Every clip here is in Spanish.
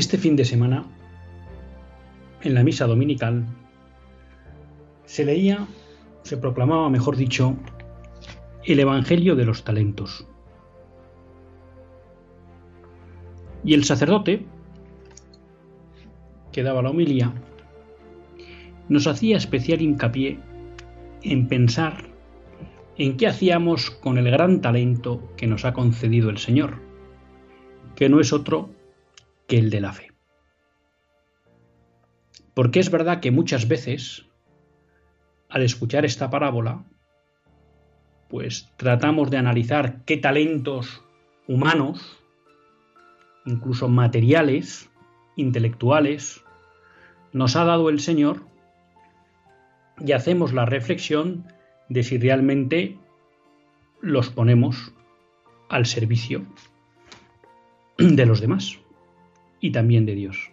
Este fin de semana, en la misa dominical, se leía, se proclamaba, mejor dicho, el Evangelio de los Talentos. Y el sacerdote, que daba la homilía, nos hacía especial hincapié en pensar en qué hacíamos con el gran talento que nos ha concedido el Señor, que no es otro que el de la fe. Porque es verdad que muchas veces, al escuchar esta parábola, pues tratamos de analizar qué talentos humanos, incluso materiales, intelectuales, nos ha dado el Señor y hacemos la reflexión de si realmente los ponemos al servicio de los demás y también de Dios.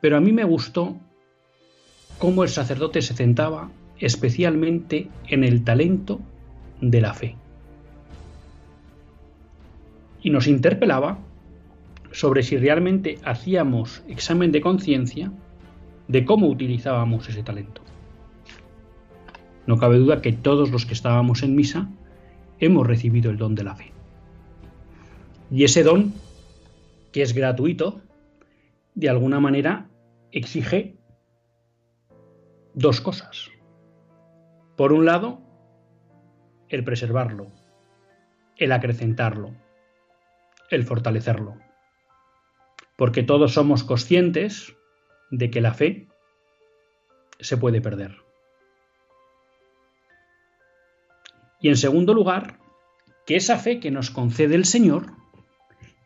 Pero a mí me gustó cómo el sacerdote se centraba especialmente en el talento de la fe. Y nos interpelaba sobre si realmente hacíamos examen de conciencia de cómo utilizábamos ese talento. No cabe duda que todos los que estábamos en misa hemos recibido el don de la fe. Y ese don que es gratuito, de alguna manera exige dos cosas. Por un lado, el preservarlo, el acrecentarlo, el fortalecerlo. Porque todos somos conscientes de que la fe se puede perder. Y en segundo lugar, que esa fe que nos concede el Señor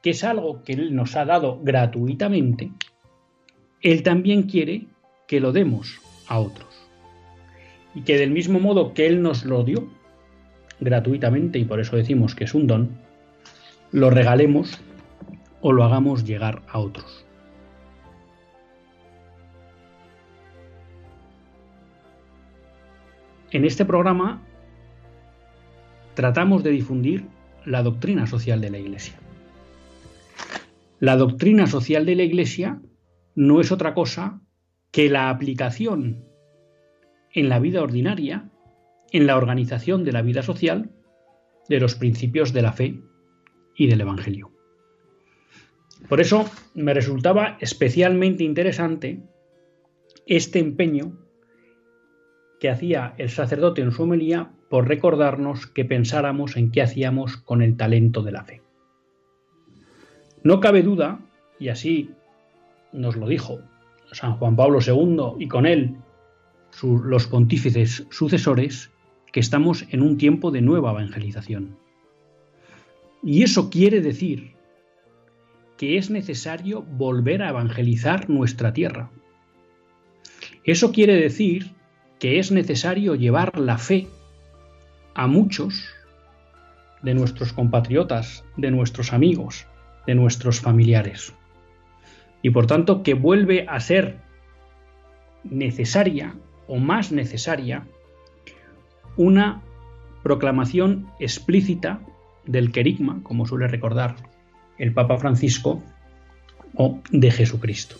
que es algo que Él nos ha dado gratuitamente, Él también quiere que lo demos a otros. Y que del mismo modo que Él nos lo dio gratuitamente, y por eso decimos que es un don, lo regalemos o lo hagamos llegar a otros. En este programa tratamos de difundir la doctrina social de la Iglesia. La doctrina social de la Iglesia no es otra cosa que la aplicación en la vida ordinaria, en la organización de la vida social, de los principios de la fe y del Evangelio. Por eso me resultaba especialmente interesante este empeño que hacía el sacerdote en su homilía por recordarnos que pensáramos en qué hacíamos con el talento de la fe. No cabe duda, y así nos lo dijo San Juan Pablo II y con él los pontífices sucesores, que estamos en un tiempo de nueva evangelización. Y eso quiere decir que es necesario volver a evangelizar nuestra tierra. Eso quiere decir que es necesario llevar la fe a muchos de nuestros compatriotas, de nuestros amigos, de nuestros familiares. Y por tanto que vuelve a ser necesaria o más necesaria una proclamación explícita del querigma, como suele recordar el Papa Francisco, o de Jesucristo.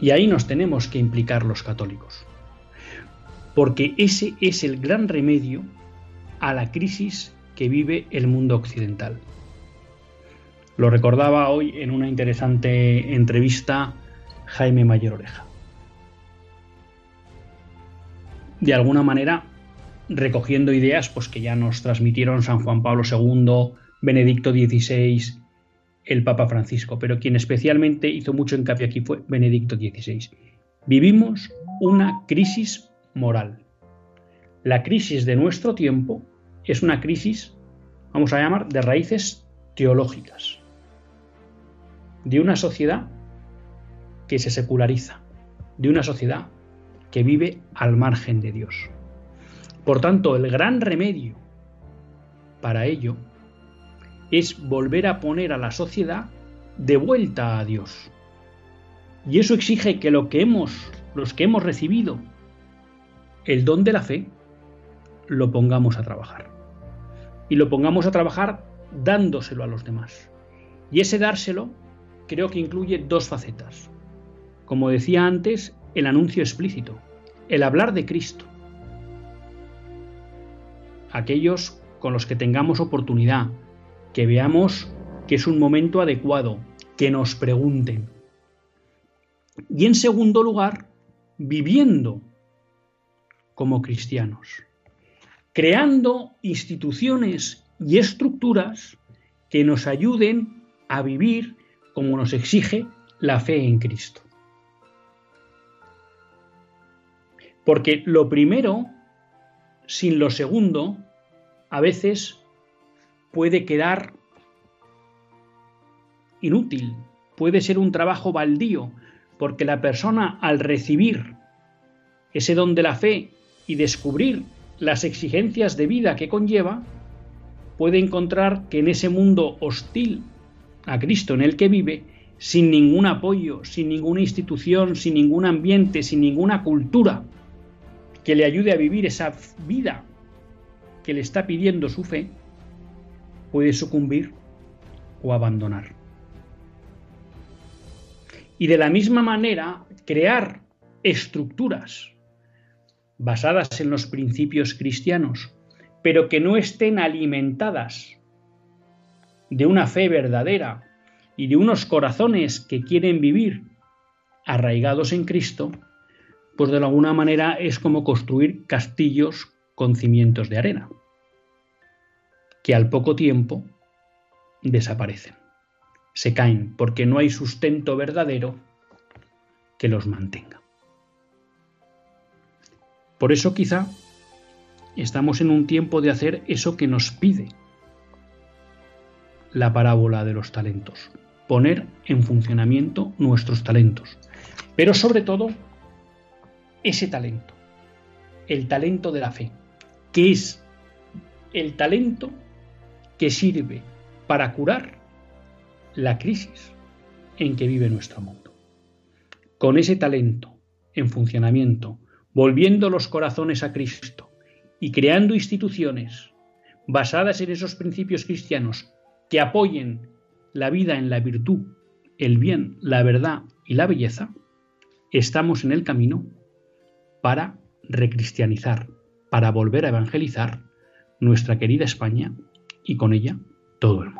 Y ahí nos tenemos que implicar los católicos. porque ese es el gran remedio a la crisis que vive el mundo occidental. Lo recordaba hoy en una interesante entrevista Jaime Mayor Oreja. De alguna manera, recogiendo ideas pues, que ya nos transmitieron San Juan Pablo II, Benedicto XVI, el Papa Francisco, pero quien especialmente hizo mucho hincapié aquí fue Benedicto XVI. Vivimos una crisis moral. La crisis de nuestro tiempo es una crisis, vamos a llamar, de raíces teológicas, de una sociedad que se seculariza, de una sociedad que vive al margen de Dios. Por tanto, el gran remedio para ello es volver a poner a la sociedad de vuelta a Dios. Y eso exige que lo que hemos, los que hemos recibido el don de la fe, lo pongamos a trabajar. Y lo pongamos a trabajar dándoselo a los demás. Y ese dárselo creo que incluye dos facetas. Como decía antes, el anuncio explícito, el hablar de Cristo. Aquellos con los que tengamos oportunidad, que veamos que es un momento adecuado, que nos pregunten. Y en segundo lugar, viviendo como cristianos, creando instituciones y estructuras que nos ayuden a vivir como nos exige la fe en Cristo. Porque lo primero, sin lo segundo, a veces puede quedar inútil, puede ser un trabajo baldío, porque la persona al recibir ese don de la fe y descubrir las exigencias de vida que conlleva, puede encontrar que en ese mundo hostil a Cristo en el que vive, sin ningún apoyo, sin ninguna institución, sin ningún ambiente, sin ninguna cultura que le ayude a vivir esa vida que le está pidiendo su fe, puede sucumbir o abandonar. Y de la misma manera, crear estructuras basadas en los principios cristianos, pero que no estén alimentadas de una fe verdadera y de unos corazones que quieren vivir arraigados en Cristo, pues de alguna manera es como construir castillos con cimientos de arena que al poco tiempo desaparecen, se caen porque no hay sustento verdadero que los mantenga. Por eso quizá estamos en un tiempo de hacer eso que nos pide la parábola de los talentos, poner en funcionamiento nuestros talentos, pero sobre todo ese talento, el talento de la fe, que es el talento que sirve para curar la crisis en que vive nuestro mundo. Con ese talento en funcionamiento, volviendo los corazones a Cristo y creando instituciones basadas en esos principios cristianos que apoyen la vida en la virtud, el bien, la verdad y la belleza, estamos en el camino para recristianizar, para volver a evangelizar nuestra querida España y con ella todo el mundo.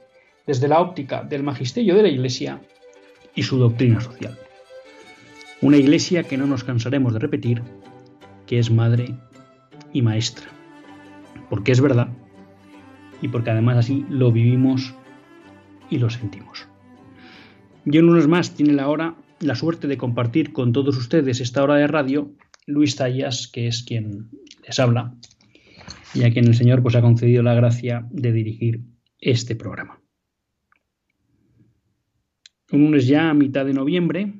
desde la óptica del magisterio de la Iglesia y su doctrina social. Una Iglesia que no nos cansaremos de repetir, que es madre y maestra, porque es verdad y porque además así lo vivimos y lo sentimos. Y en unos más tiene la hora la suerte de compartir con todos ustedes esta hora de radio Luis Tallas, que es quien les habla y a quien el Señor pues ha concedido la gracia de dirigir este programa un lunes ya a mitad de noviembre,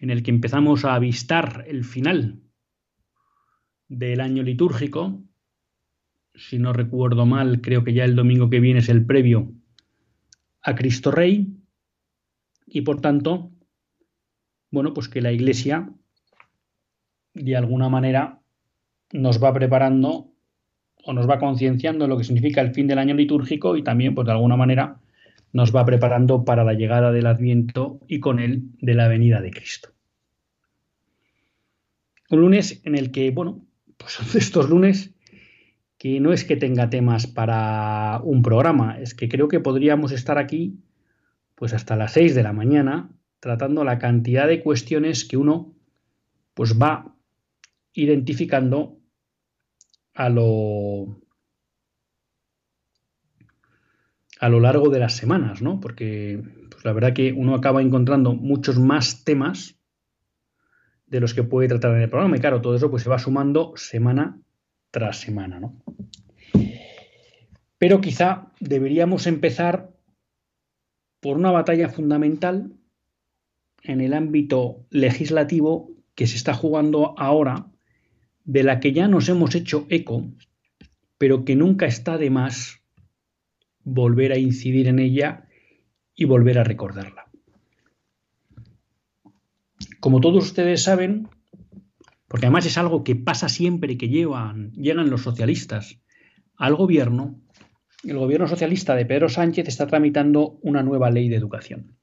en el que empezamos a avistar el final del año litúrgico. Si no recuerdo mal, creo que ya el domingo que viene es el previo a Cristo Rey. Y por tanto, bueno, pues que la Iglesia de alguna manera nos va preparando o nos va concienciando lo que significa el fin del año litúrgico y también, pues de alguna manera, nos va preparando para la llegada del Adviento y con él de la venida de Cristo. Un lunes en el que, bueno, pues son estos lunes que no es que tenga temas para un programa, es que creo que podríamos estar aquí pues hasta las 6 de la mañana tratando la cantidad de cuestiones que uno pues va identificando a lo a lo largo de las semanas, ¿no? Porque pues la verdad que uno acaba encontrando muchos más temas de los que puede tratar en el programa. Y claro, todo eso pues se va sumando semana tras semana, ¿no? Pero quizá deberíamos empezar por una batalla fundamental en el ámbito legislativo que se está jugando ahora, de la que ya nos hemos hecho eco, pero que nunca está de más volver a incidir en ella y volver a recordarla. Como todos ustedes saben, porque además es algo que pasa siempre que llegan los socialistas al gobierno, el gobierno socialista de Pedro Sánchez está tramitando una nueva ley de educación.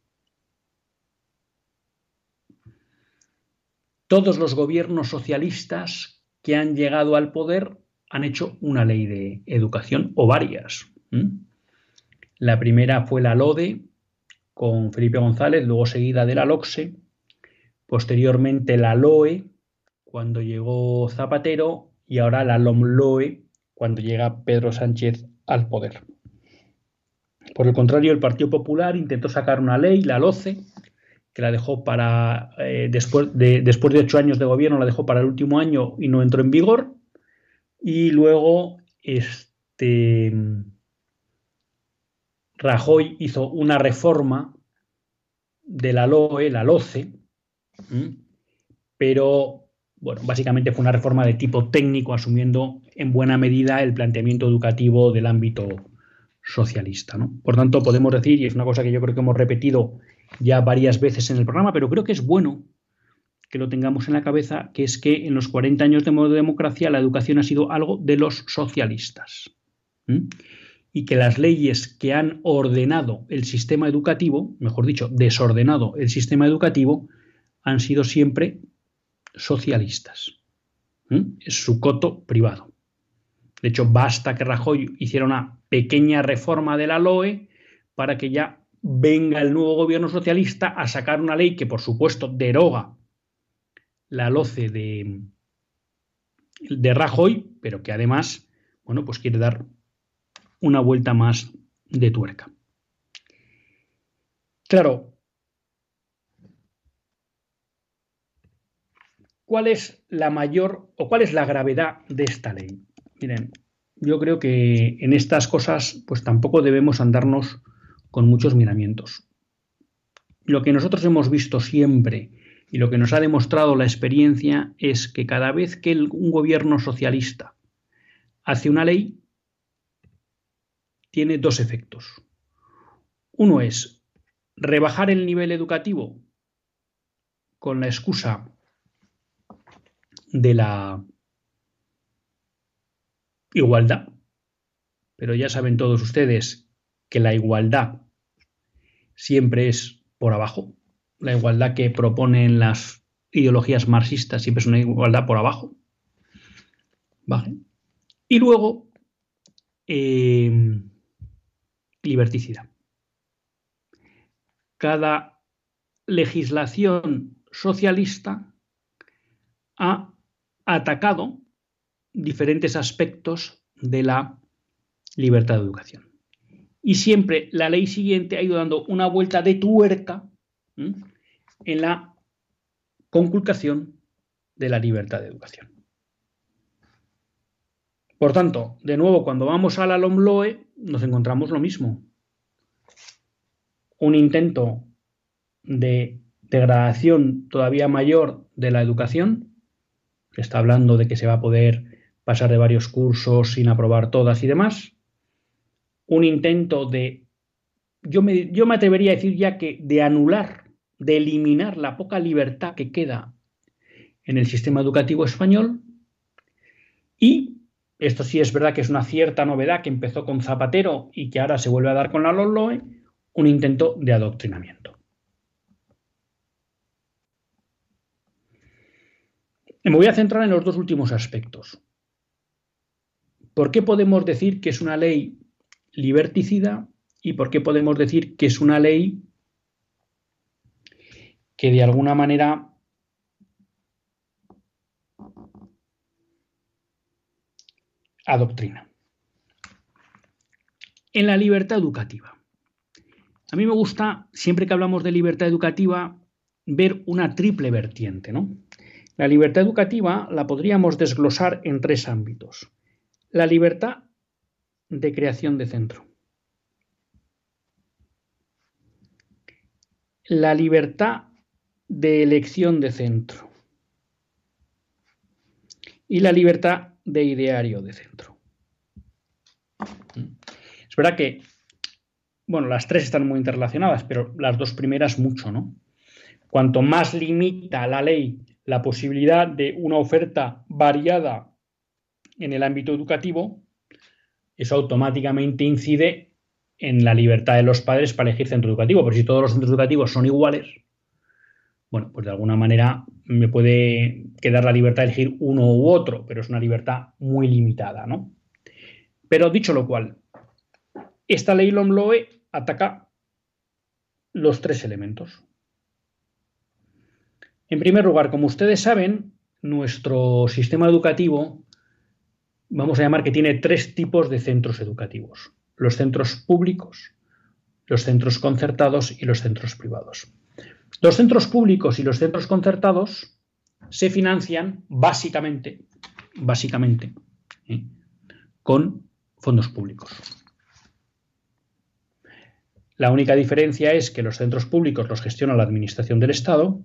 Todos los gobiernos socialistas que han llegado al poder han hecho una ley de educación o varias. La primera fue la LODE con Felipe González, luego seguida de la LOXE, posteriormente la LOE cuando llegó Zapatero y ahora la LOMLOE cuando llega Pedro Sánchez al poder. Por el contrario, el Partido Popular intentó sacar una ley, la LOCE, que la dejó para, eh, después, de, después de ocho años de gobierno, la dejó para el último año y no entró en vigor. Y luego, este, Rajoy hizo una reforma de la LOE, la LOCE, pero bueno, básicamente fue una reforma de tipo técnico, asumiendo en buena medida el planteamiento educativo del ámbito socialista. Por tanto, podemos decir, y es una cosa que yo creo que hemos repetido ya varias veces en el programa, pero creo que es bueno que lo tengamos en la cabeza, que es que en los 40 años de democracia la educación ha sido algo de los socialistas y que las leyes que han ordenado el sistema educativo, mejor dicho, desordenado el sistema educativo, han sido siempre socialistas. Es su coto privado. De hecho, basta que Rajoy hiciera una pequeña reforma de la LOE para que ya venga el nuevo gobierno socialista a sacar una ley que, por supuesto, deroga la LOCE de, de Rajoy, pero que además, bueno, pues quiere dar una vuelta más de tuerca. Claro, ¿cuál es la mayor o cuál es la gravedad de esta ley? Miren, yo creo que en estas cosas pues tampoco debemos andarnos con muchos miramientos. Lo que nosotros hemos visto siempre y lo que nos ha demostrado la experiencia es que cada vez que un gobierno socialista hace una ley, tiene dos efectos. Uno es rebajar el nivel educativo con la excusa de la igualdad, pero ya saben todos ustedes que la igualdad siempre es por abajo, la igualdad que proponen las ideologías marxistas siempre es una igualdad por abajo. Y luego, eh, liberticidad. Cada legislación socialista ha atacado diferentes aspectos de la libertad de educación. Y siempre la ley siguiente ha ido dando una vuelta de tuerca en la conculcación de la libertad de educación. Por tanto, de nuevo, cuando vamos a la LOMLOE, nos encontramos lo mismo. Un intento de degradación todavía mayor de la educación, que está hablando de que se va a poder pasar de varios cursos sin aprobar todas y demás. Un intento de, yo me, yo me atrevería a decir ya que de anular de eliminar la poca libertad que queda en el sistema educativo español y esto sí es verdad que es una cierta novedad que empezó con Zapatero y que ahora se vuelve a dar con la LOLOE, un intento de adoctrinamiento. Me voy a centrar en los dos últimos aspectos. ¿Por qué podemos decir que es una ley liberticida y por qué podemos decir que es una ley que de alguna manera adoctrina. En la libertad educativa. A mí me gusta, siempre que hablamos de libertad educativa, ver una triple vertiente. ¿no? La libertad educativa la podríamos desglosar en tres ámbitos. La libertad de creación de centro. La libertad de elección de centro y la libertad de ideario de centro. Es verdad que, bueno, las tres están muy interrelacionadas, pero las dos primeras mucho, ¿no? Cuanto más limita la ley la posibilidad de una oferta variada en el ámbito educativo, eso automáticamente incide en la libertad de los padres para elegir centro educativo, porque si todos los centros educativos son iguales, bueno, pues de alguna manera me puede quedar la libertad de elegir uno u otro, pero es una libertad muy limitada, ¿no? Pero dicho lo cual, esta ley LOMLOE ataca los tres elementos. En primer lugar, como ustedes saben, nuestro sistema educativo, vamos a llamar que tiene tres tipos de centros educativos. Los centros públicos, los centros concertados y los centros privados. Los centros públicos y los centros concertados se financian básicamente, básicamente, ¿eh? con fondos públicos. La única diferencia es que los centros públicos los gestiona la Administración del Estado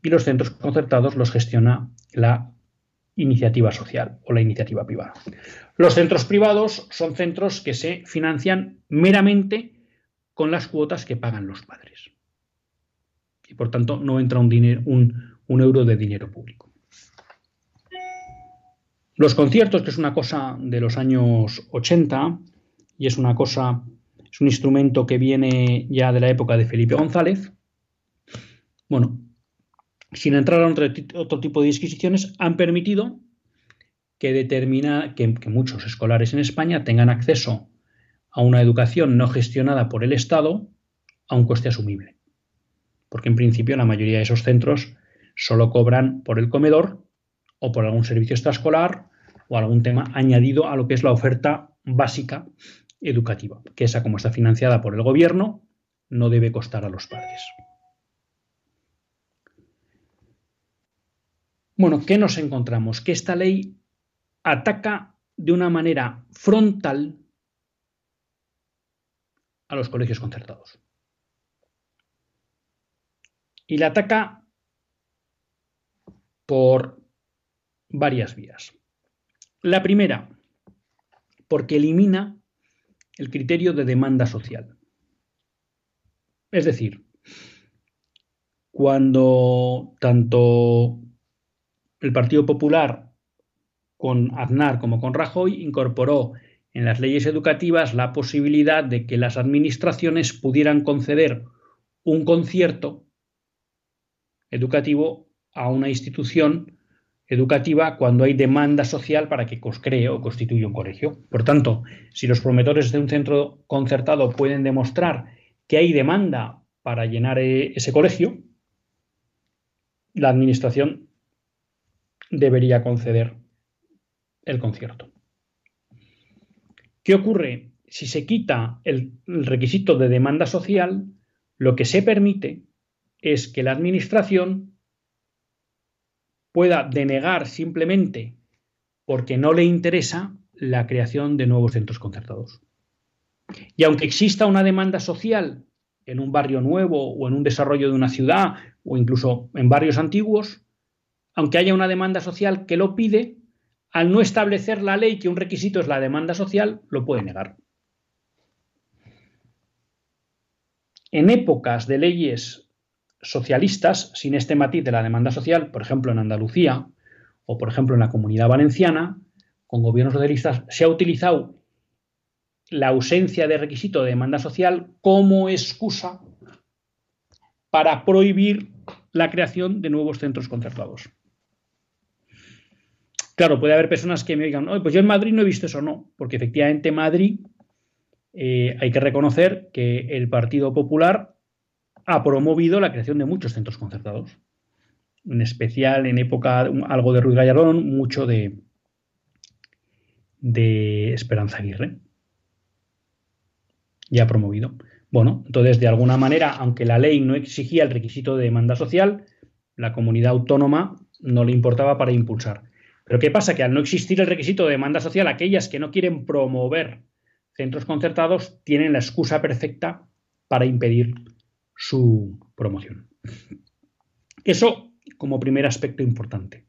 y los centros concertados los gestiona la iniciativa social o la iniciativa privada. Los centros privados son centros que se financian meramente con las cuotas que pagan los padres por tanto no entra un, euro de dinero público. Los conciertos, que es una cosa de los años 80 y es una cosa, es un instrumento que viene ya de la época de Felipe González, bueno, sin entrar a otro, tipo de disquisiciones, han permitido que, determina, que muchos escolares en España tengan acceso a una educación no gestionada por el Estado a un coste asumible porque en principio la mayoría de esos centros solo cobran por el comedor o por algún servicio extraescolar o algún tema añadido a lo que es la oferta básica educativa, que esa como está financiada por el gobierno, no debe costar a los padres. Bueno, ¿qué nos encontramos? Que esta ley ataca de una manera frontal a los colegios concertados. Y la ataca por varias vías. La primera, porque elimina el criterio de demanda social. Es decir, cuando tanto el Partido Popular con Aznar como con Rajoy incorporó en las leyes educativas la posibilidad de que las administraciones pudieran conceder un concierto educativo a una institución educativa cuando hay demanda social para que cree o constituya un colegio. Por tanto, si los promotores de un centro concertado pueden demostrar que hay demanda para llenar eh, ese colegio, la administración debería conceder el concierto. ¿Qué ocurre? Si se quita el, requisito de demanda social, lo que se permite es que la Administración pueda denegar simplemente porque no le interesa la creación de nuevos centros concertados. Y aunque exista una demanda social en un barrio nuevo o en un desarrollo de una ciudad o incluso en barrios antiguos, aunque haya una demanda social que lo pide, al no establecer la ley que un requisito es la demanda social, lo puede negar. En épocas de leyes socialistas, sin este matiz de la demanda social, por ejemplo en Andalucía o por ejemplo en la comunidad valenciana, con gobiernos socialistas, se ha utilizado la ausencia de requisito de demanda social como excusa para prohibir la creación de nuevos centros concertados. Claro, puede haber personas que me digan, pues yo en Madrid no he visto eso, no, porque efectivamente Madrid eh, hay que reconocer que el Partido Popular ha promovido la creación de muchos centros concertados, en especial en época algo de Ruiz Gallardón, mucho de, de Esperanza Aguirre. Ya ha promovido. Bueno, entonces de alguna manera, aunque la ley no exigía el requisito de demanda social, la comunidad autónoma no le importaba para impulsar. Pero ¿qué pasa? Que al no existir el requisito de demanda social, aquellas que no quieren promover centros concertados tienen la excusa perfecta para impedir su promoción. Eso como primer aspecto importante.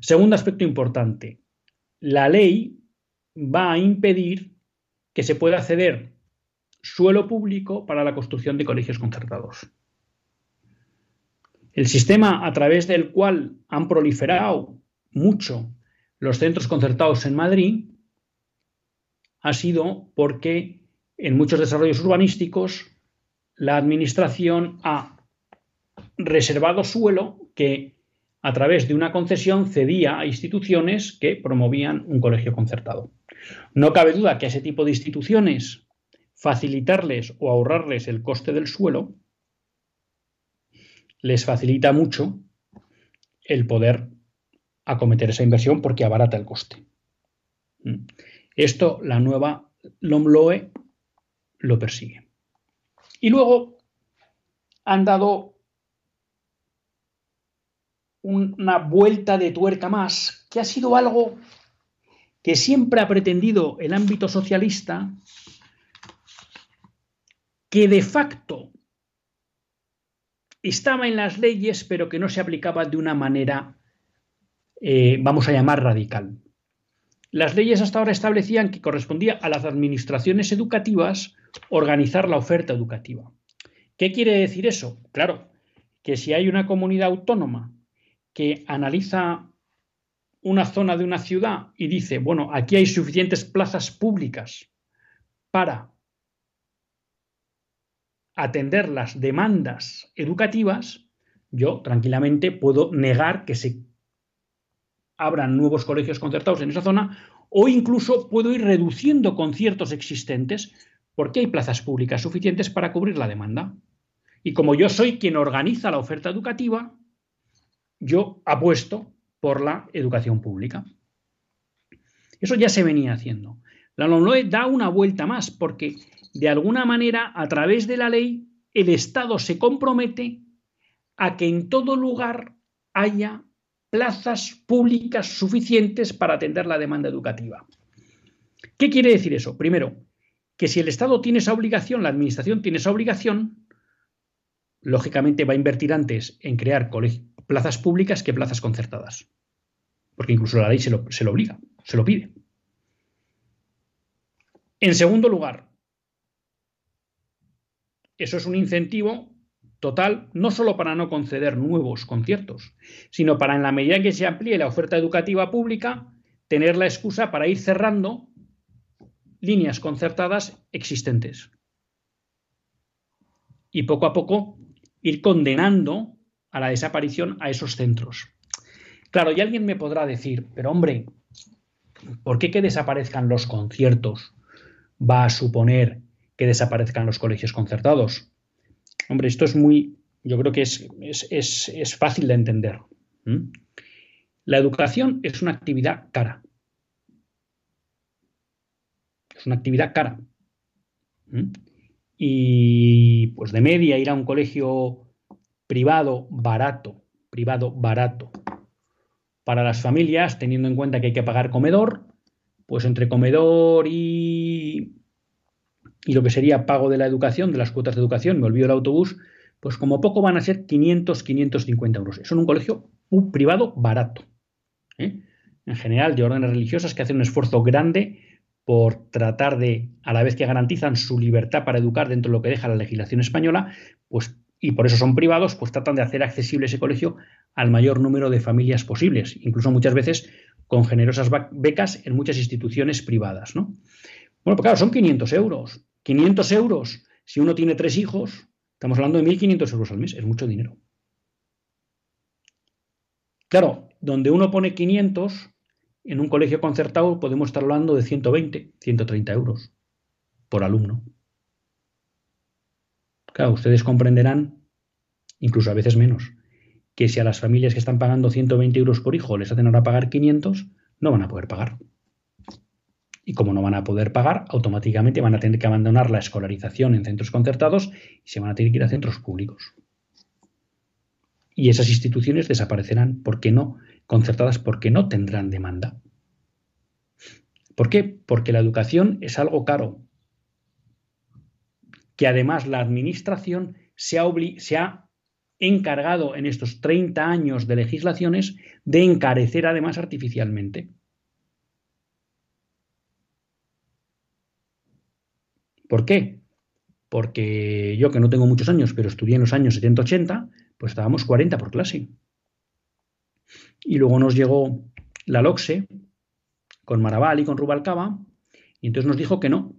Segundo aspecto importante, la ley va a impedir que se pueda ceder suelo público para la construcción de colegios concertados. El sistema a través del cual han proliferado mucho los centros concertados en Madrid ha sido porque en muchos desarrollos urbanísticos la administración ha reservado suelo que a través de una concesión cedía a instituciones que promovían un colegio concertado. No cabe duda que a ese tipo de instituciones facilitarles o ahorrarles el coste del suelo les facilita mucho el poder acometer esa inversión porque abarata el coste. Mm. Esto la nueva LOMLOE lo persigue. Y luego han dado una vuelta de tuerca más, que ha sido algo que siempre ha pretendido el ámbito socialista, que de facto estaba en las leyes, pero que no se aplicaba de una manera eh, vamos a llamar radical. Las leyes hasta ahora establecían que correspondía a las administraciones educativas organizar la oferta educativa. ¿Qué quiere decir eso? Claro, que si hay una comunidad autónoma que analiza una zona de una ciudad y dice, bueno, aquí hay suficientes plazas públicas para atender las demandas educativas, yo tranquilamente puedo negar que se abran nuevos colegios concertados en esa zona o incluso puedo ir reduciendo conciertos existentes porque hay plazas públicas suficientes para cubrir la demanda. Y como yo soy quien organiza la oferta educativa, yo apuesto por la educación pública. Eso ya se venía haciendo. La LOMLOE da una vuelta más porque de alguna manera a través de la ley el Estado se compromete a que en todo lugar haya plazas públicas suficientes para atender la demanda educativa. ¿Qué quiere decir eso? Primero, que si el Estado tiene esa obligación, la Administración tiene esa obligación, lógicamente va a invertir antes en crear plazas públicas que plazas concertadas. Porque incluso la ley se lo, se lo obliga, se lo pide. En segundo lugar, eso es un incentivo total, no solo para no conceder nuevos conciertos, sino para en la medida en que se amplíe la oferta educativa pública, tener la excusa para ir cerrando líneas concertadas existentes. Y poco a poco ir condenando a la desaparición a esos centros. Claro, y alguien me podrá decir, pero hombre, ¿por qué que desaparezcan los conciertos va a suponer que desaparezcan los colegios concertados? Hombre, esto es muy, yo creo que es, es, fácil de entender. La educación es una actividad cara. Es una actividad cara. Y pues de media ir a un colegio privado barato, privado barato, para las familias, teniendo en cuenta que hay que pagar comedor, pues entre comedor y, y lo que sería pago de la educación, de las cuotas de educación, me olvido el autobús, pues como poco van a ser 500, 550 euros. Es un colegio privado barato. ¿eh? En general, de órdenes religiosas que hacen un esfuerzo grande por tratar de, a la vez que garantizan su libertad para educar dentro de lo que deja la legislación española, pues, y por eso son privados, pues tratan de hacer accesible ese colegio al mayor número de familias posibles, incluso muchas veces con generosas becas en muchas instituciones privadas. ¿no? Bueno, pues claro, son 500 euros. 500 euros, si uno tiene tres hijos, estamos hablando de 1.500 euros al mes, es mucho dinero. Claro, donde uno pone 500, en un colegio concertado podemos estar hablando de 120, 130 euros por alumno. Claro, ustedes comprenderán, incluso a veces menos, que si a las familias que están pagando 120 euros por hijo les hacen ahora pagar 500, no van a poder pagar. Y como no van a poder pagar, automáticamente van a tener que abandonar la escolarización en centros concertados y se van a tener que ir a centros públicos. Y esas instituciones desaparecerán porque no concertadas porque no tendrán demanda. ¿Por qué? Porque la educación es algo caro, que además la administración se ha, se ha, encargado en estos 30 años de legislaciones de encarecer además artificialmente. ¿Por qué? Porque yo que no tengo muchos años, pero estudié en los años 70-80, pues estábamos 40 por clase. Y luego nos llegó la LOCSE con Maraval y con Rubalcaba, y entonces nos dijo que no,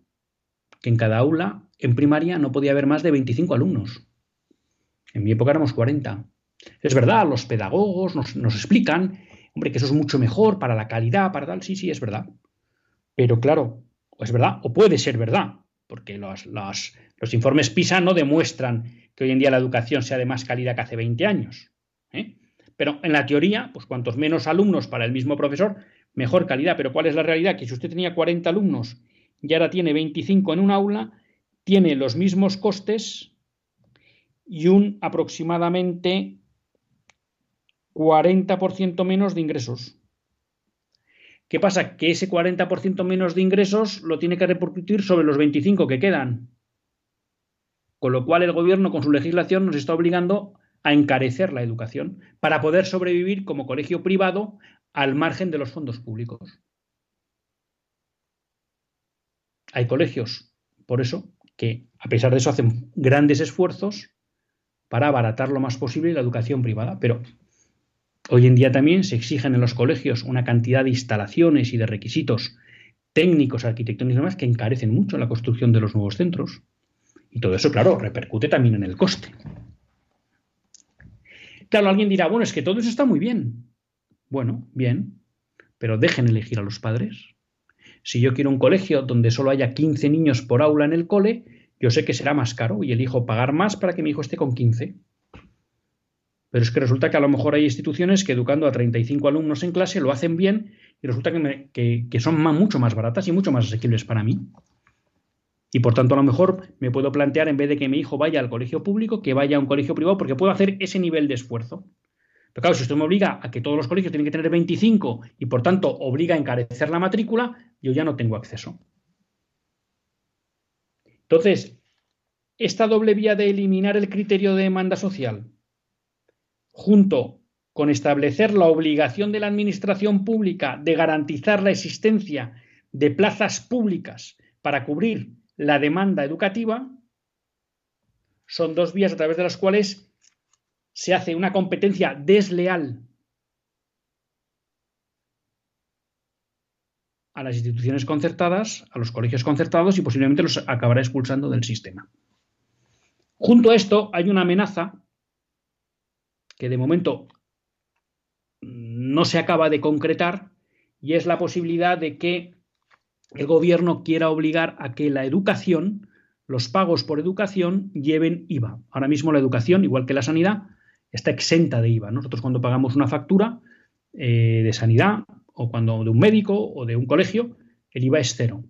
que en cada aula, en primaria, no podía haber más de 25 alumnos. En mi época éramos 40. Es verdad, los pedagogos nos, nos explican, hombre, que eso es mucho mejor para la calidad, para tal, sí, sí, es verdad. Pero claro, es verdad, o puede ser verdad, porque los, los, los, informes PISA no demuestran que hoy en día la educación sea de más calidad que hace 20 años. ¿eh? Pero en la teoría, pues cuantos menos alumnos para el mismo profesor, mejor calidad. Pero ¿cuál es la realidad? Que si usted tenía 40 alumnos y ahora tiene 25 en un aula, tiene los mismos costes y un aproximadamente 40% menos de ingresos. ¿Qué pasa? Que ese 40% menos de ingresos lo tiene que repercutir sobre los 25 que quedan. Con lo cual el gobierno con su legislación nos está obligando a encarecer la educación para poder sobrevivir como colegio privado al margen de los fondos públicos. Hay colegios, por eso, que a pesar de eso hacen grandes esfuerzos para abaratar lo más posible la educación privada, pero hoy en día también se exigen en los colegios una cantidad de instalaciones y de requisitos técnicos, arquitectónicos y demás que encarecen mucho la construcción de los nuevos centros. Y todo eso, claro, repercute también en el coste. Claro, alguien dirá, bueno, es que todo eso está muy bien. Bueno, bien, pero dejen elegir a los padres. Si yo quiero un colegio donde solo haya 15 niños por aula en el cole, yo sé que será más caro y elijo pagar más para que mi hijo esté con 15. Pero es que resulta que a lo mejor hay instituciones que educando a 35 alumnos en clase lo hacen bien y resulta que, son mucho más baratas y mucho más asequibles para mí. Y por tanto, a lo mejor me puedo plantear, en vez de que mi hijo vaya al colegio público, que vaya a un colegio privado, porque puedo hacer ese nivel de esfuerzo. Pero claro, si esto me obliga a que todos los colegios tienen que tener 25 y por tanto obliga a encarecer la matrícula, yo ya no tengo acceso. Entonces, esta doble vía de eliminar el criterio de demanda social, junto con establecer la obligación de la administración pública de garantizar la existencia de plazas públicas para cubrir la demanda educativa, son dos vías a través de las cuales se hace una competencia desleal a las instituciones concertadas, a los colegios concertados y posiblemente los acabará expulsando del sistema. Junto a esto hay una amenaza que de momento no se acaba de concretar y es la posibilidad de que el gobierno quiera obligar a que la educación, los pagos por educación, lleven IVA. Ahora mismo la educación, igual que la sanidad, está exenta de IVA. Nosotros cuando pagamos una factura eh, de sanidad o cuando de un médico o de un colegio, el IVA es cero.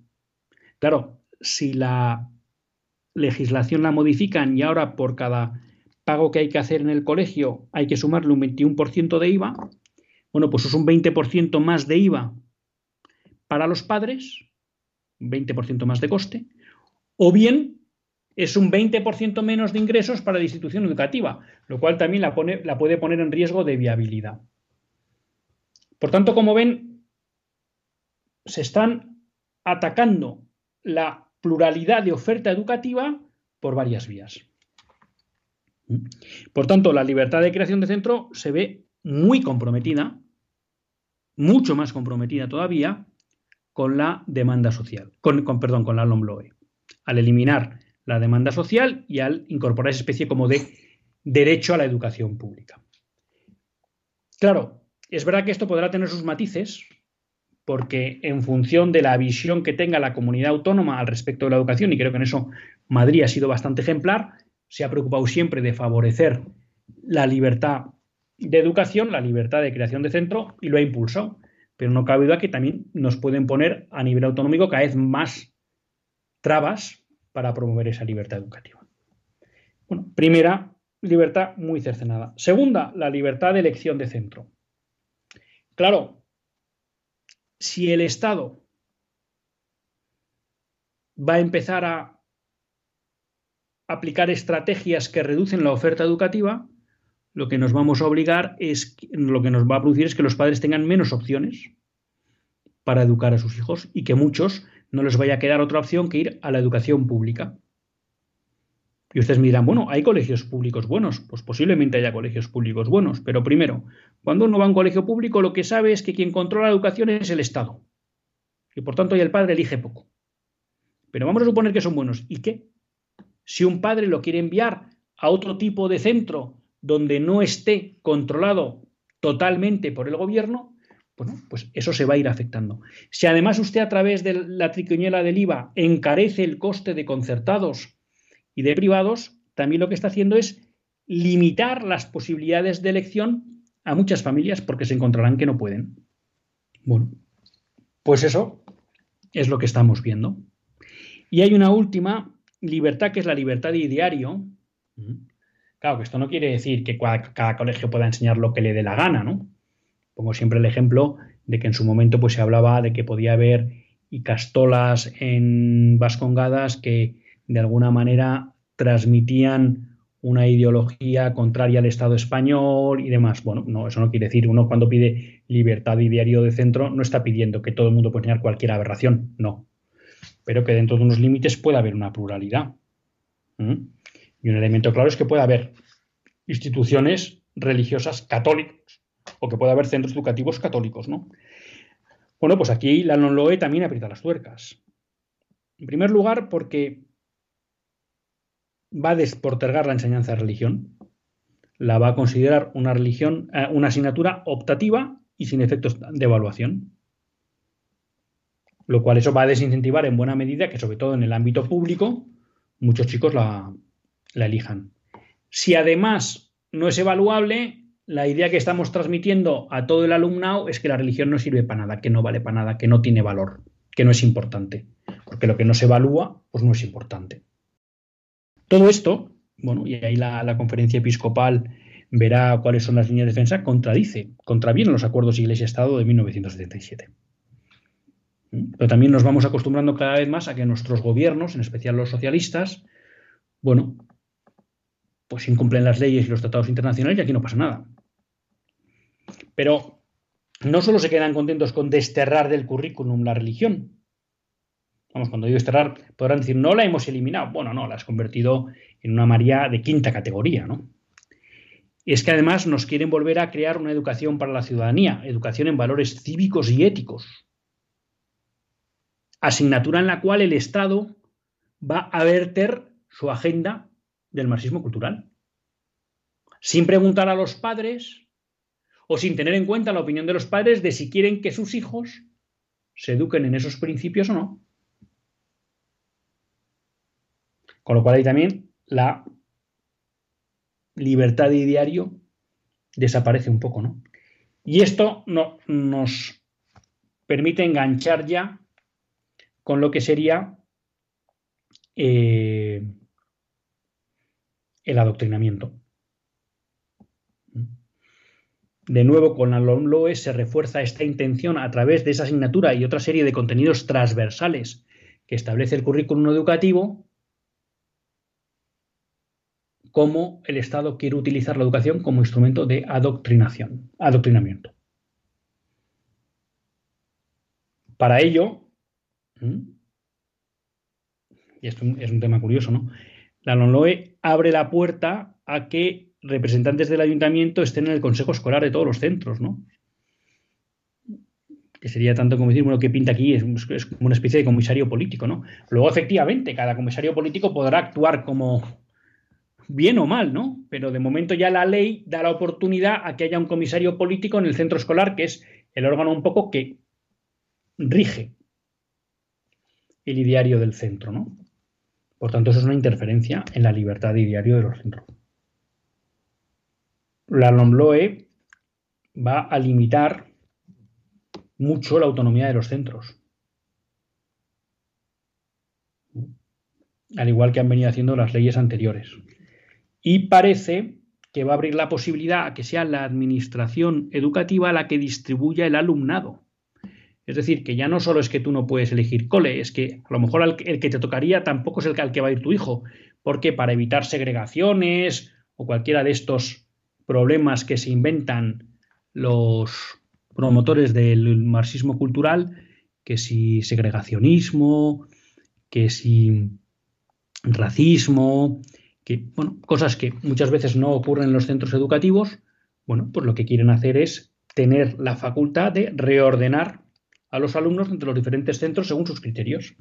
Claro, si la legislación la modifican y ahora por cada pago que hay que hacer en el colegio hay que sumarle un 21% de IVA, bueno, pues es un 20% más de IVA para los padres 20% más de coste, o bien es un 20% menos de ingresos para la institución educativa, lo cual también la, pone, la puede poner en riesgo de viabilidad. Por tanto, como ven, se están atacando la pluralidad de oferta educativa por varias vías. Por tanto, la libertad de creación de centro se ve muy comprometida, mucho más comprometida todavía, con la demanda social, con, perdón, con la LOMLOE, al eliminar la demanda social y al incorporar esa especie como de derecho a la educación pública. Claro, es verdad que esto podrá tener sus matices, porque en función de la visión que tenga la comunidad autónoma al respecto de la educación, y creo que en eso Madrid ha sido bastante ejemplar, se ha preocupado siempre de favorecer la libertad de educación, la libertad de creación de centro, y lo ha impulsado pero no cabe duda que también nos pueden poner a nivel autonómico cada vez más trabas para promover esa libertad educativa. Bueno, primera, libertad muy cercenada. Segunda, la libertad de elección de centro. Claro, si el Estado va a empezar a aplicar estrategias que reducen la oferta educativa, lo que nos vamos a obligar es, lo que nos va a producir es que los padres tengan menos opciones para educar a sus hijos y que muchos no les vaya a quedar otra opción que ir a la educación pública. Y ustedes me dirán, bueno, ¿hay colegios públicos buenos? Pues posiblemente haya colegios públicos buenos, pero primero, cuando uno va a un colegio público, lo que sabe es que quien controla la educación es el Estado. Y por tanto, ya el padre elige poco. Pero vamos a suponer que son buenos. ¿Y qué? Si un padre lo quiere enviar a otro tipo de centro donde no esté controlado totalmente por el gobierno, bueno, pues eso se va a ir afectando. Si además usted a través de la triquiñuela del IVA encarece el coste de concertados y de privados, también lo que está haciendo es limitar las posibilidades de elección a muchas familias porque se encontrarán que no pueden. Bueno, pues eso es lo que estamos viendo. Y hay una última libertad que es la libertad de ideario, Claro, que esto no quiere decir que cada, colegio pueda enseñar lo que le dé la gana, ¿no? Pongo siempre el ejemplo de que en su momento pues, se hablaba de que podía haber castolas en Vascongadas que de alguna manera transmitían una ideología contraria al Estado español y demás. Bueno, no, eso no quiere decir, uno cuando pide libertad y diario de centro no está pidiendo que todo el mundo pueda enseñar cualquier aberración, no. Pero que dentro de unos límites pueda haber una pluralidad. Y un elemento claro es que puede haber instituciones religiosas católicas o que puede haber centros educativos católicos, ¿no? Bueno, pues aquí la non-LOE también aprieta las tuercas. En primer lugar, porque va a desportergar la enseñanza de religión, la va a considerar una religión, eh, una asignatura optativa y sin efectos de evaluación. Lo cual eso va a desincentivar en buena medida que, sobre todo en el ámbito público, muchos chicos la, la elijan. Si además no es evaluable, la idea que estamos transmitiendo a todo el alumnado es que la religión no sirve para nada, que no vale para nada, que no tiene valor, que no es importante. porque lo que no se evalúa, pues no es importante. Todo esto, bueno, y ahí la, conferencia episcopal verá cuáles son las líneas de defensa, contradice, contraviene los acuerdos Iglesia-Estado de 1977. Pero también nos vamos acostumbrando cada vez más a que nuestros gobiernos, en especial los socialistas, bueno, pues incumplen las leyes y los tratados internacionales y aquí no pasa nada. Pero no solo se quedan contentos con desterrar del currículum la religión. Vamos, cuando digo desterrar, podrán decir, no la hemos eliminado. Bueno, no, la has convertido en una María de quinta categoría, ¿no? Y es que además nos quieren volver a crear una educación para la ciudadanía, educación en valores cívicos y éticos. Asignatura en la cual el Estado va a verter su agenda del marxismo cultural. Sin preguntar a los padres o sin tener en cuenta la opinión de los padres de si quieren que sus hijos se eduquen en esos principios o no. Con lo cual ahí también la libertad de diario desaparece un poco, ¿no? Y esto no, nos permite enganchar ya con lo que sería eh, el adoctrinamiento. De nuevo, con la LOMLOE se refuerza esta intención a través de esa asignatura y otra serie de contenidos transversales que establece el currículum educativo, cómo el Estado quiere utilizar la educación como instrumento de adoctrinación, adoctrinamiento. Para ello, y esto es un tema curioso, ¿no? La LOMLOE abre la puerta a que representantes del ayuntamiento estén en el consejo escolar de todos los centros, ¿no? Que sería tanto como decir, bueno, ¿qué pinta aquí? Es, es, como una especie de comisario político, ¿no? Luego, efectivamente, cada comisario político podrá actuar como bien o mal, ¿no? Pero de momento ya la ley da la oportunidad a que haya un comisario político en el centro escolar, que es el órgano un poco que rige el ideario del centro, ¿no? Por tanto, eso es una interferencia en la libertad de ideario de los centros la LOMLOE va a limitar mucho la autonomía de los centros. Al igual que han venido haciendo las leyes anteriores. Y parece que va a abrir la posibilidad a que sea la administración educativa la que distribuya el alumnado. Es decir, que ya no solo es que tú no puedes elegir cole, es que a lo mejor el que te tocaría tampoco es el al que va a ir tu hijo, porque para evitar segregaciones o cualquiera de estos problemas que se inventan los promotores del marxismo cultural, que si segregacionismo, que si racismo, que, bueno, cosas que muchas veces no ocurren en los centros educativos, bueno, pues lo que quieren hacer es tener la facultad de reordenar a los alumnos entre los diferentes centros según sus criterios,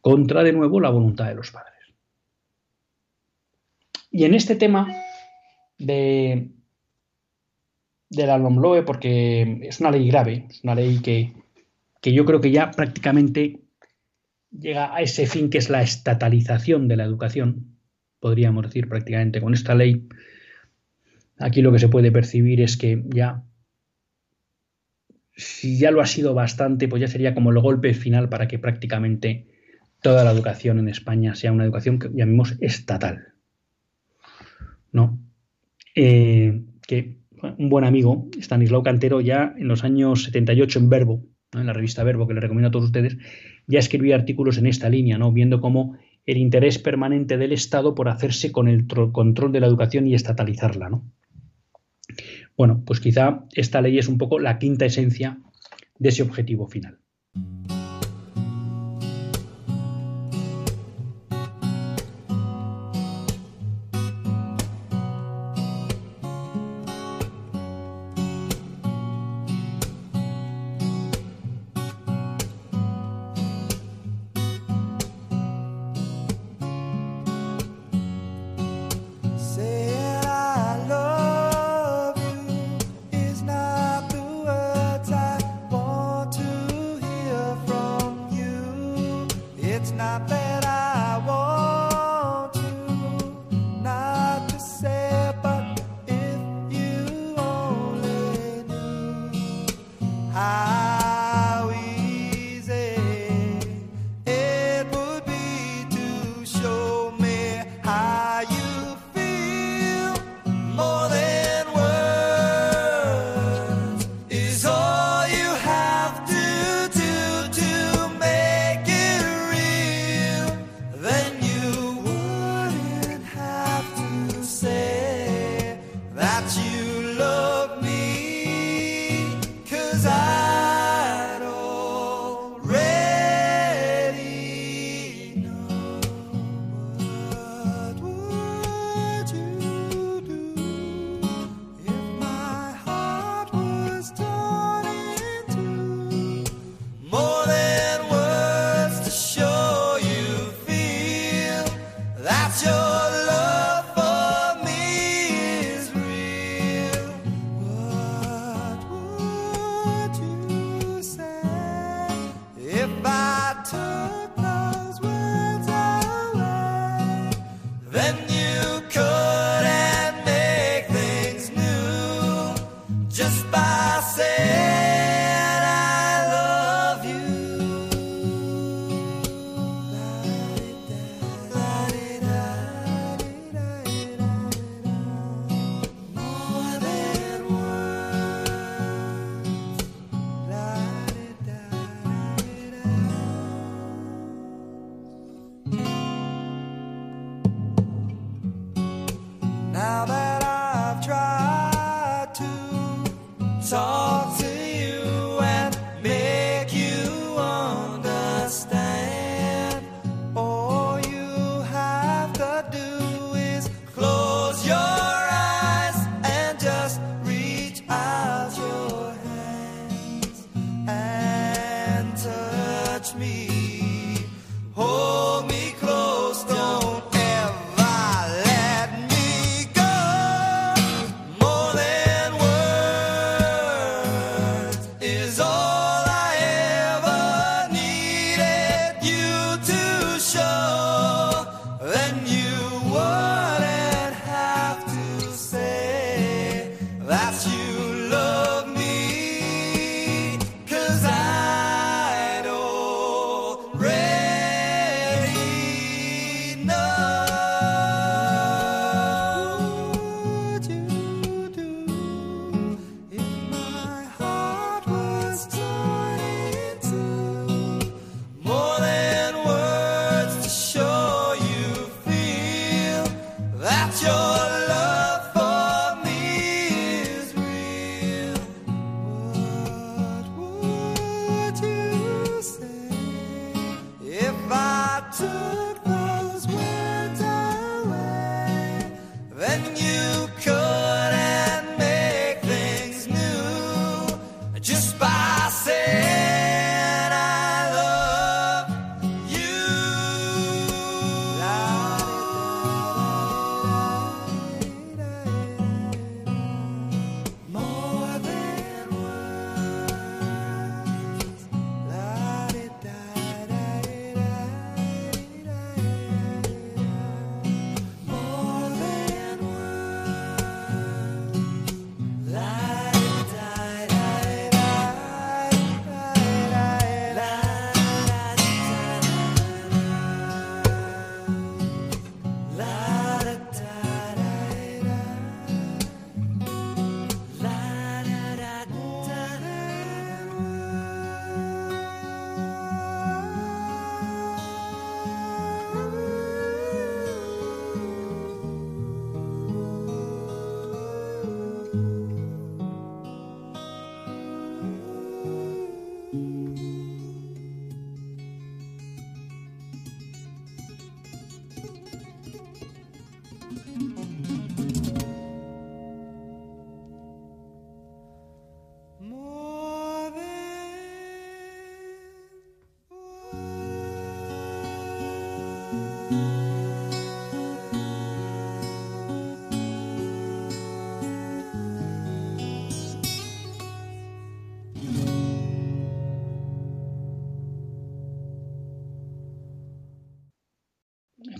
contra de nuevo la voluntad de los padres. Y en este tema de, la LOMLOE porque es una ley grave, es una ley que, que yo creo que ya prácticamente llega a ese fin que es la estatalización de la educación, podríamos decir prácticamente con esta ley. Aquí lo que se puede percibir es que ya, si ya lo ha sido bastante, pues ya sería como el golpe final para que prácticamente toda la educación en España sea una educación que llamemos estatal. ¿No? Eh, que un buen amigo, Stanislao Cantero, ya en los años 78 en Verbo, en la revista Verbo, que le recomiendo a todos ustedes, ya escribía artículos en esta línea, ¿no? viendo cómo el interés permanente del Estado por hacerse con el control de la educación y estatalizarla. ¿no? Bueno, pues quizá esta ley es un poco la quinta esencia de ese objetivo final.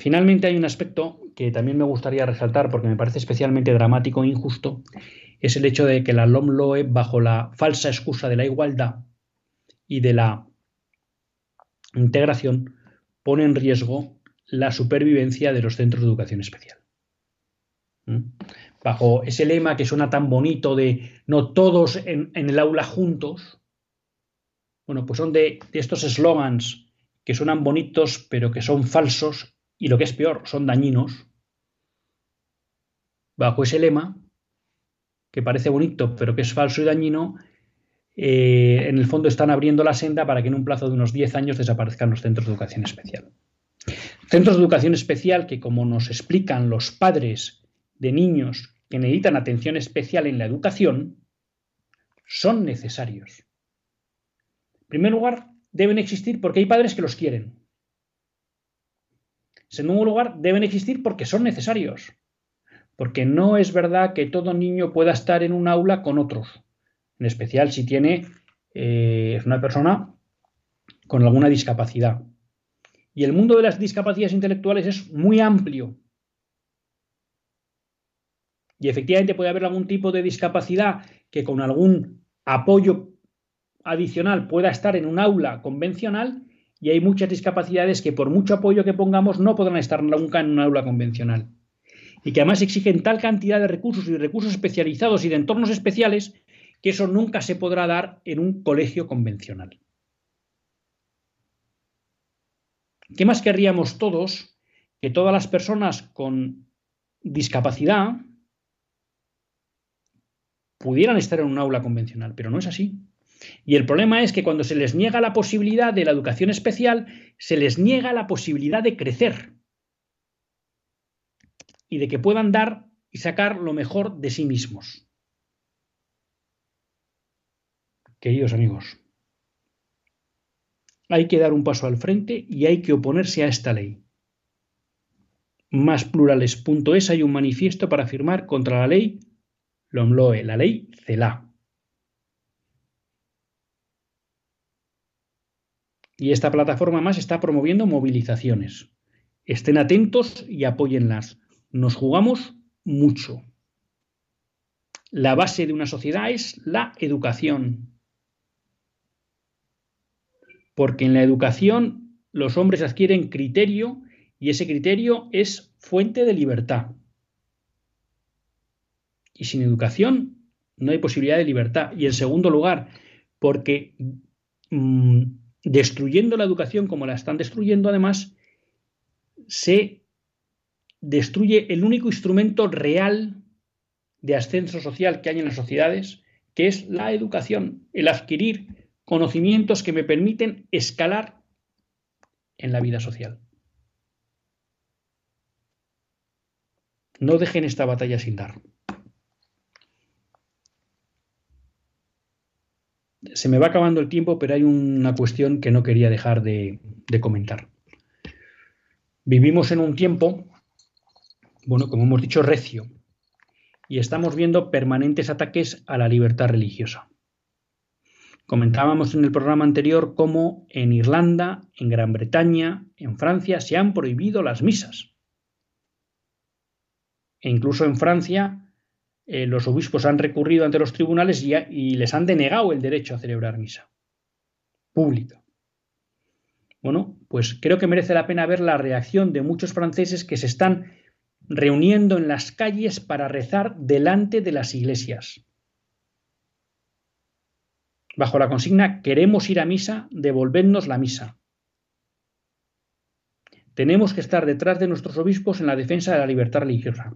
Finalmente hay un aspecto que también me gustaría resaltar porque me parece especialmente dramático e injusto, es el hecho de que la LOMLOE, bajo la falsa excusa de la igualdad y de la integración, pone en riesgo la supervivencia de los centros de educación especial. ¿Mm? Bajo ese lema que suena tan bonito de no todos en, el aula juntos, bueno, pues son de, de estos eslogans que suenan bonitos pero que son falsos y lo que es peor, son dañinos, bajo ese lema, que parece bonito, pero que es falso y dañino, eh, en el fondo están abriendo la senda para que en un plazo de unos 10 años desaparezcan los centros de educación especial. Centros de educación especial que, como nos explican los padres de niños que necesitan atención especial en la educación, son necesarios. En primer lugar, deben existir porque hay padres que los quieren. En segundo lugar, deben existir porque son necesarios. Porque no es verdad que todo niño pueda estar en un aula con otros. En especial si tiene eh, una persona con alguna discapacidad. Y el mundo de las discapacidades intelectuales es muy amplio. Y efectivamente puede haber algún tipo de discapacidad que con algún apoyo adicional pueda estar en un aula convencional y hay muchas discapacidades que por mucho apoyo que pongamos no podrán estar nunca en un aula convencional. Y que además exigen tal cantidad de recursos y recursos especializados y de entornos especiales que eso nunca se podrá dar en un colegio convencional. ¿Qué más querríamos todos? Que todas las personas con discapacidad pudieran estar en un aula convencional, pero no es así. Y el problema es que cuando se les niega la posibilidad de la educación especial, se les niega la posibilidad de crecer y de que puedan dar y sacar lo mejor de sí mismos. Queridos amigos, hay que dar un paso al frente y hay que oponerse a esta ley. Másplurales.es hay un manifiesto para firmar contra la ley LOMLOE, la ley CELA. Y esta plataforma más está promoviendo movilizaciones. Estén atentos y apóyenlas. Nos jugamos mucho. La base de una sociedad es la educación. Porque en la educación los hombres adquieren criterio y ese criterio es fuente de libertad. Y sin educación no hay posibilidad de libertad. Y en segundo lugar, porque mm, destruyendo la educación como la están destruyendo, además, se destruye el único instrumento real de ascenso social que hay en las sociedades, que es la educación, el adquirir conocimientos que me permiten escalar en la vida social. No dejen esta batalla sin dar. Se me va acabando el tiempo, pero hay una cuestión que no quería dejar de, comentar. Vivimos en un tiempo, bueno, como hemos dicho, recio, y estamos viendo permanentes ataques a la libertad religiosa. Comentábamos en el programa anterior cómo en Irlanda, en Gran Bretaña, en Francia se han prohibido las misas. E incluso en Francia eh, los obispos han recurrido ante los tribunales y, les han denegado el derecho a celebrar misa pública. Bueno, pues creo que merece la pena ver la reacción de muchos franceses que se están reuniendo en las calles para rezar delante de las iglesias. Bajo la consigna queremos ir a misa, devolvednos la misa. Tenemos que estar detrás de nuestros obispos en la defensa de la libertad religiosa.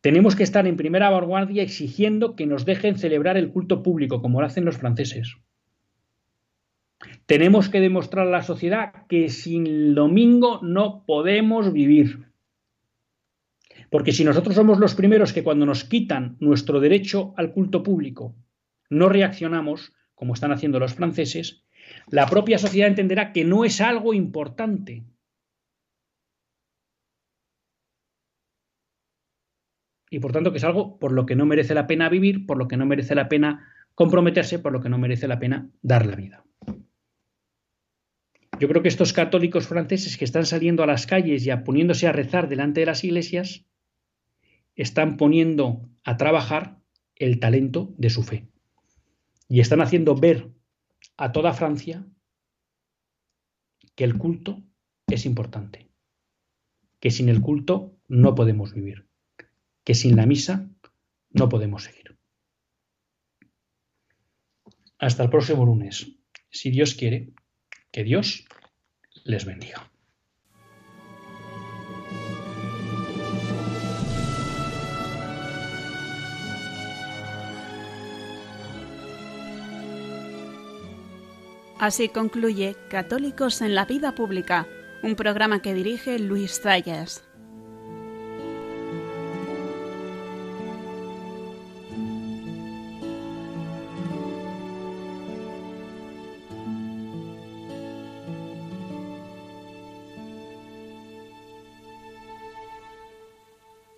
Tenemos que estar en primera vanguardia exigiendo que nos dejen celebrar el culto público, como lo hacen los franceses. Tenemos que demostrar a la sociedad que sin domingo no podemos vivir. Porque si nosotros somos los primeros que cuando nos quitan nuestro derecho al culto público no reaccionamos, como están haciendo los franceses, la propia sociedad entenderá que no es algo importante, y por tanto que es algo por lo que no merece la pena vivir, por lo que no merece la pena comprometerse, por lo que no merece la pena dar la vida. Yo creo que estos católicos franceses que están saliendo a las calles y poniéndose a rezar delante de las iglesias, están poniendo a trabajar el talento de su fe. Y están haciendo ver a toda Francia que el culto es importante, que sin el culto no podemos vivir que sin la misa no podemos seguir. Hasta el próximo lunes, si Dios quiere, que Dios les bendiga. Así concluye Católicos en la Vida Pública, un programa que dirige Luis Zayas.